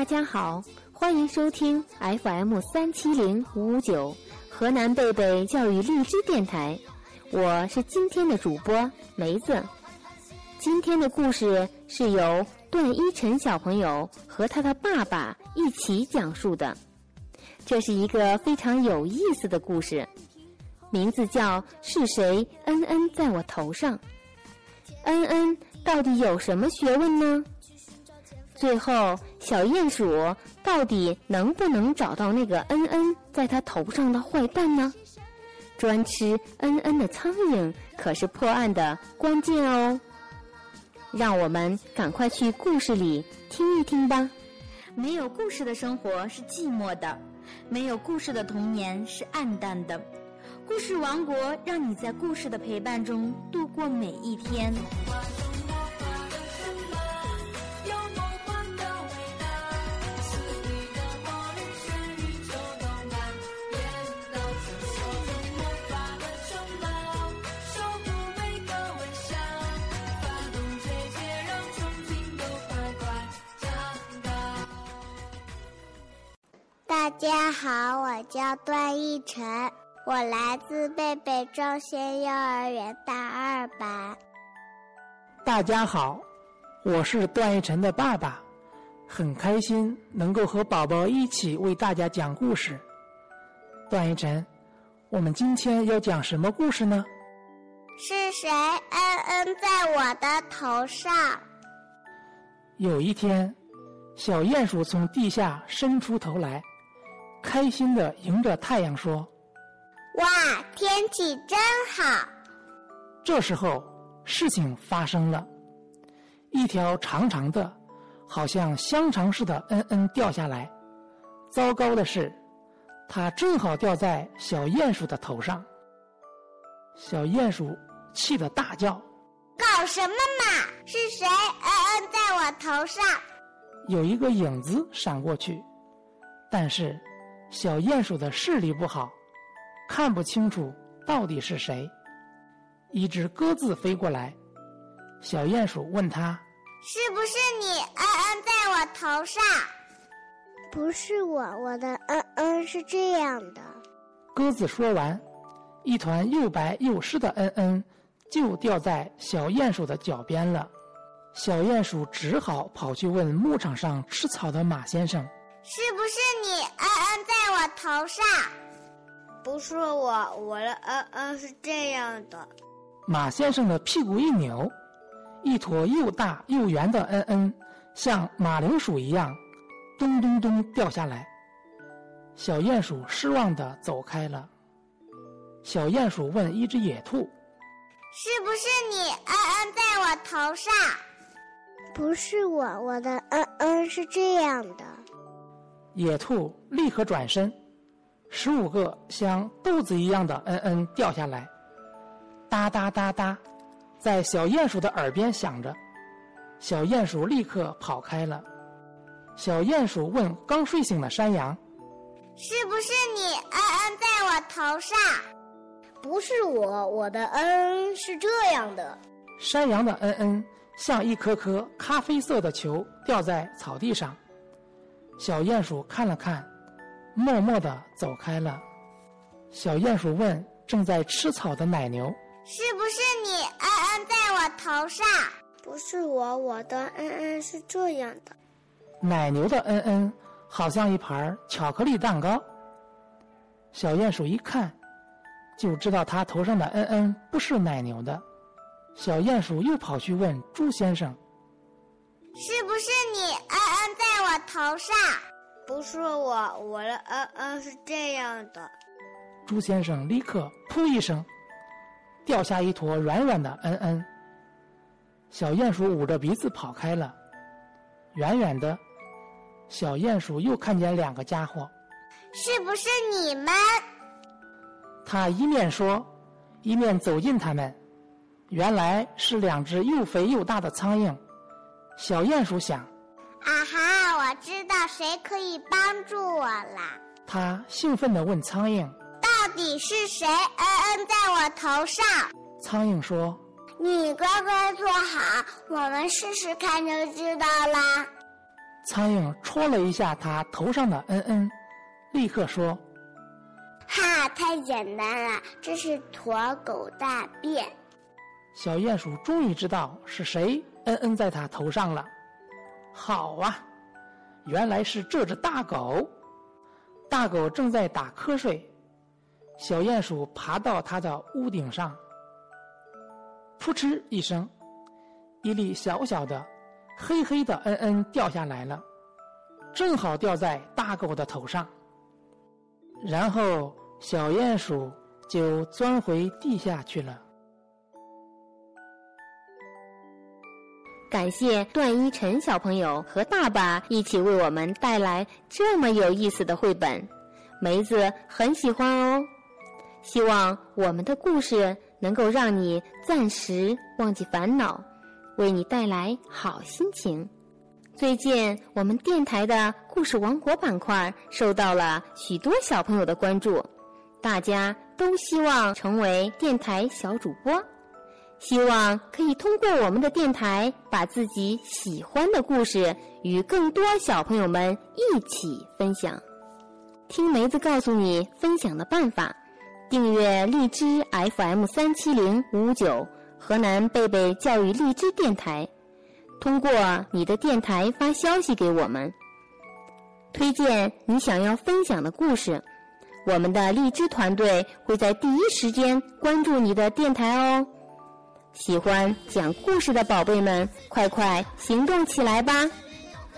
大家好，欢迎收听 FM 三七零五五九河南贝贝教育荔枝电台，我是今天的主播梅子。今天的故事是由段一晨小朋友和他的爸爸一起讲述的，这是一个非常有意思的故事，名字叫《是谁恩恩在我头上》。恩恩到底有什么学问呢？最后，小鼹鼠到底能不能找到那个恩恩在他头上的坏蛋呢？专吃恩恩的苍蝇可是破案的关键哦！让我们赶快去故事里听一听吧。没有故事的生活是寂寞的，没有故事的童年是暗淡的。故事王国让你在故事的陪伴中度过每一天。大家好，我叫段奕晨，我来自贝贝中心幼儿园大二班。大家好，我是段奕晨的爸爸，很开心能够和宝宝一起为大家讲故事。段奕晨，我们今天要讲什么故事呢？是谁恩恩在我的头上？有一天，小鼹鼠从地下伸出头来。开心的迎着太阳说：“哇，天气真好！”这时候，事情发生了，一条长长的，好像香肠似的嗯嗯掉下来。糟糕的是，它正好掉在小鼹鼠的头上。小鼹鼠气得大叫：“搞什么嘛！是谁嗯嗯在我头上？”有一个影子闪过去，但是。小鼹鼠的视力不好，看不清楚到底是谁。一只鸽子飞过来，小鼹鼠问他：“是不是你嗯嗯在我头上？”“不是我，我的嗯嗯是这样的。”鸽子说完，一团又白又湿的嗯嗯就掉在小鼹鼠的脚边了。小鼹鼠只好跑去问牧场上吃草的马先生。是不是你在我头上？不是我，我的恩恩是这样的。马先生的屁股一扭，一坨又大又圆的嗯嗯，像马铃薯一样，咚咚咚掉下来。小鼹鼠失望的走开了。小鼹鼠问一只野兔：“是不是你嗯嗯在我头上？”不是我，我的嗯嗯是这样的。野兔立刻转身，十五个像豆子一样的嗯嗯掉下来，哒哒哒哒，在小鼹鼠的耳边响着。小鼹鼠立刻跑开了。小鼹鼠问刚睡醒的山羊：“是不是你嗯嗯在我头上？”“不是我，我的嗯嗯是这样的。”山羊的嗯嗯像一颗颗咖啡色的球掉在草地上。小鼹鼠看了看，默默地走开了。小鼹鼠问正在吃草的奶牛：“是不是你恩恩在我头上？”“不是我，我的恩恩是这样的。”奶牛的恩恩好像一盘巧克力蛋糕。小鼹鼠一看，就知道它头上的恩恩不是奶牛的。小鼹鼠又跑去问猪先生。是不是你恩头上？不是我，我的嗯嗯是这样的。朱先生立刻噗一声，掉下一坨软软的嗯嗯。小鼹鼠捂着鼻子跑开了。远远的，小鼹鼠又看见两个家伙。是不是你们？他一面说，一面走近他们。原来是两只又肥又大的苍蝇。小鼹鼠想：“啊哈，我知道谁可以帮助我了。”他兴奋地问苍蝇：“到底是谁恩恩在我头上？”苍蝇说：“你乖乖坐好，我们试试看就知道啦。”苍蝇戳了一下他头上的恩恩，立刻说：“哈，太简单了，这是驼狗大便。”小鼹鼠终于知道是谁恩恩在他头上了。好啊，原来是这只大狗。大狗正在打瞌睡，小鼹鼠爬到它的屋顶上，扑哧一声，一粒小小的、黑黑的嗯嗯掉下来了，正好掉在大狗的头上。然后小鼹鼠就钻回地下去了。感谢段一晨小朋友和爸爸一起为我们带来这么有意思的绘本，梅子很喜欢哦。希望我们的故事能够让你暂时忘记烦恼，为你带来好心情。最近我们电台的故事王国板块受到了许多小朋友的关注，大家都希望成为电台小主播。希望可以通过我们的电台，把自己喜欢的故事与更多小朋友们一起分享。听梅子告诉你分享的办法：订阅荔枝 FM 三七零五五九河南贝贝教育荔枝电台，通过你的电台发消息给我们，推荐你想要分享的故事，我们的荔枝团队会在第一时间关注你的电台哦。喜欢讲故事的宝贝们，快快行动起来吧！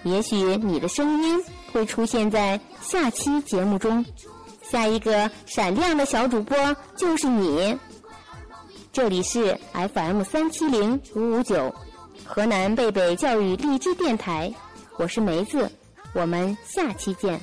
也许你的声音会出现在下期节目中，下一个闪亮的小主播就是你。这里是 FM 三七零五五九，河南贝贝教育荔枝电台，我是梅子，我们下期见。